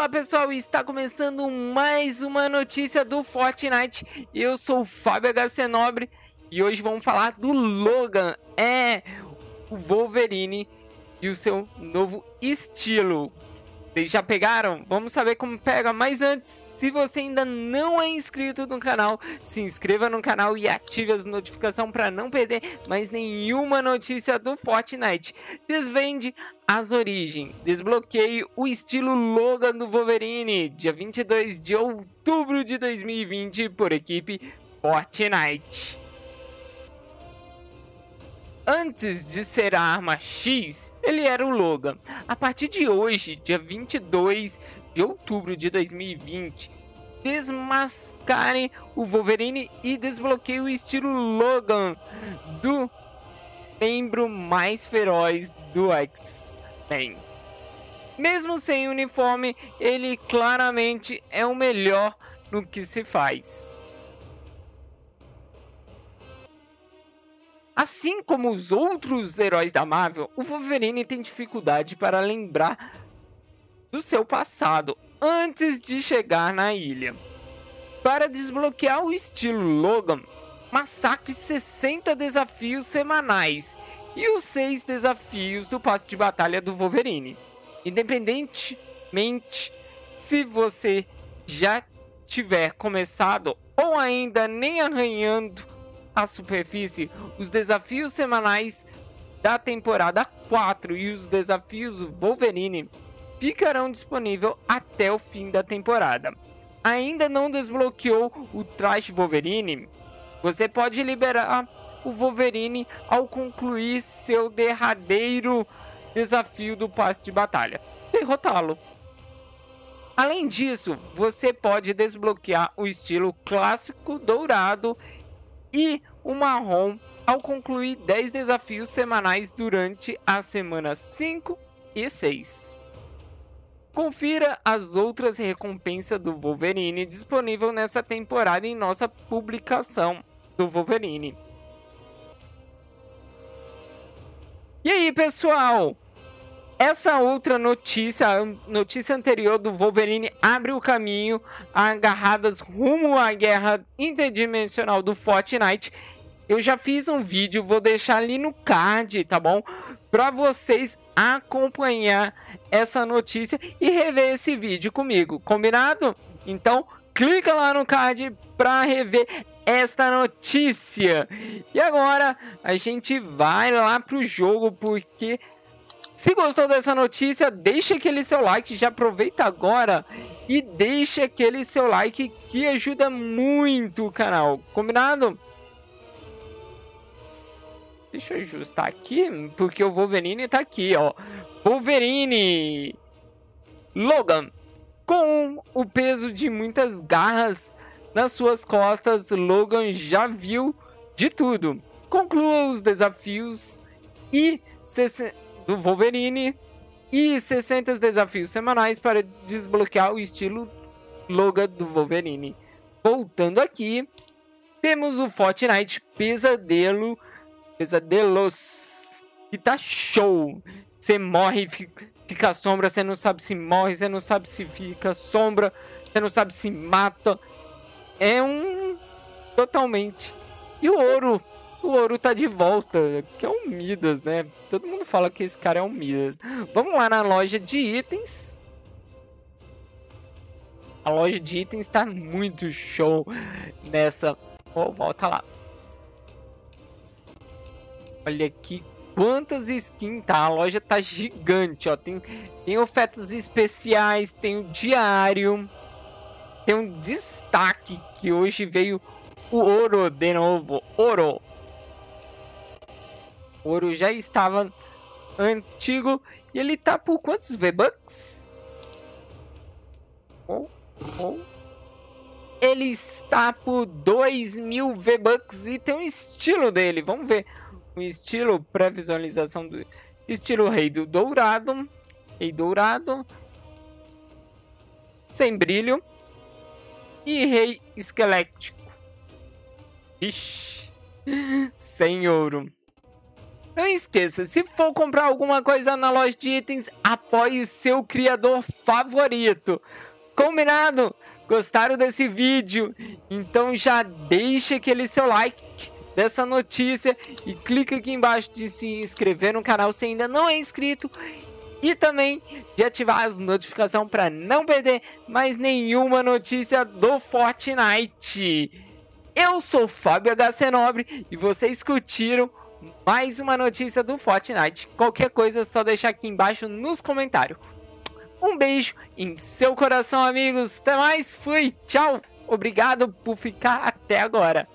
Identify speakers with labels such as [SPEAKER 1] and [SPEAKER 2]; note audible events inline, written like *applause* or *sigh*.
[SPEAKER 1] Olá pessoal, está começando mais uma notícia do Fortnite. Eu sou o Fábio HC Nobre e hoje vamos falar do Logan, é o Wolverine e o seu novo estilo. Vocês já pegaram? Vamos saber como pega. Mas antes, se você ainda não é inscrito no canal, se inscreva no canal e ative as notificações para não perder mais nenhuma notícia do Fortnite. Desvende as origens. Desbloqueie o estilo Logan do Wolverine, dia 22 de outubro de 2020, por equipe Fortnite. Antes de ser a arma X, ele era o Logan. A partir de hoje, dia 22 de outubro de 2020, desmascarem o Wolverine e desbloqueiem o estilo Logan do membro mais feroz do X-Men. Mesmo sem uniforme, ele claramente é o melhor no que se faz. Assim como os outros heróis da Marvel, o Wolverine tem dificuldade para lembrar do seu passado antes de chegar na ilha. Para desbloquear o estilo Logan, massacre 60 desafios semanais e os 6 desafios do passe de batalha do Wolverine. Independentemente se você já tiver começado ou ainda nem arranhando a superfície, os desafios semanais da temporada 4 e os desafios Wolverine ficarão disponíveis até o fim da temporada. Ainda não desbloqueou o traje Wolverine? Você pode liberar o Wolverine ao concluir seu derradeiro desafio do passe de batalha, derrotá-lo. Além disso, você pode desbloquear o estilo clássico dourado e o marrom ao concluir 10 desafios semanais durante as semanas 5 e 6. Confira as outras recompensas do Wolverine disponível nessa temporada em nossa publicação do Wolverine. E aí, pessoal? Essa outra notícia, a notícia anterior do Wolverine, abre o caminho a agarradas rumo à guerra interdimensional do Fortnite. Eu já fiz um vídeo, vou deixar ali no card, tá bom? Para vocês acompanhar essa notícia e rever esse vídeo comigo, combinado? Então, clica lá no card para rever esta notícia. E agora a gente vai lá pro jogo porque se gostou dessa notícia, deixa aquele seu like, já aproveita agora e deixa aquele seu like que ajuda muito o canal, combinado? Deixa eu ajustar aqui, porque o Wolverine tá aqui, ó. Wolverine! Logan, com o peso de muitas garras nas suas costas, Logan já viu de tudo. Conclua os desafios e do Wolverine e 60 desafios semanais para desbloquear o estilo Logan do Wolverine. Voltando aqui, temos o Fortnite Pesadelo, Pesadelos, que tá show. Você morre, fica, sombra, você não sabe se morre, você não sabe se fica sombra, você não sabe se mata. É um totalmente. E o ouro o ouro tá de volta, que é o Midas, né? Todo mundo fala que esse cara é o Midas. Vamos lá na loja de itens. A loja de itens tá muito show nessa... Oh, volta lá. Olha aqui quantas skins tá. A loja tá gigante, ó. Tem, tem ofertas especiais, tem o diário. Tem um destaque que hoje veio o ouro de novo. Ouro. Ouro já estava antigo e ele tá por quantos V-Bucks? Oh, oh. Ele está por 2 mil V-Bucks e tem um estilo dele. Vamos ver o estilo pré-visualização do estilo Rei do Dourado. Rei Dourado. Sem brilho. E Rei Esquelético. Ixi. *laughs* Sem ouro. Não esqueça, se for comprar alguma coisa na loja de itens, apoie seu criador favorito. Combinado? Gostaram desse vídeo? Então já deixa aquele seu like dessa notícia e clica aqui embaixo de se inscrever no canal se ainda não é inscrito e também de ativar as notificações para não perder mais nenhuma notícia do Fortnite. Eu sou Fábio HC Nobre e vocês curtiram mais uma notícia do Fortnite. Qualquer coisa é só deixar aqui embaixo nos comentários. Um beijo em seu coração, amigos. Até mais. Fui. Tchau. Obrigado por ficar até agora.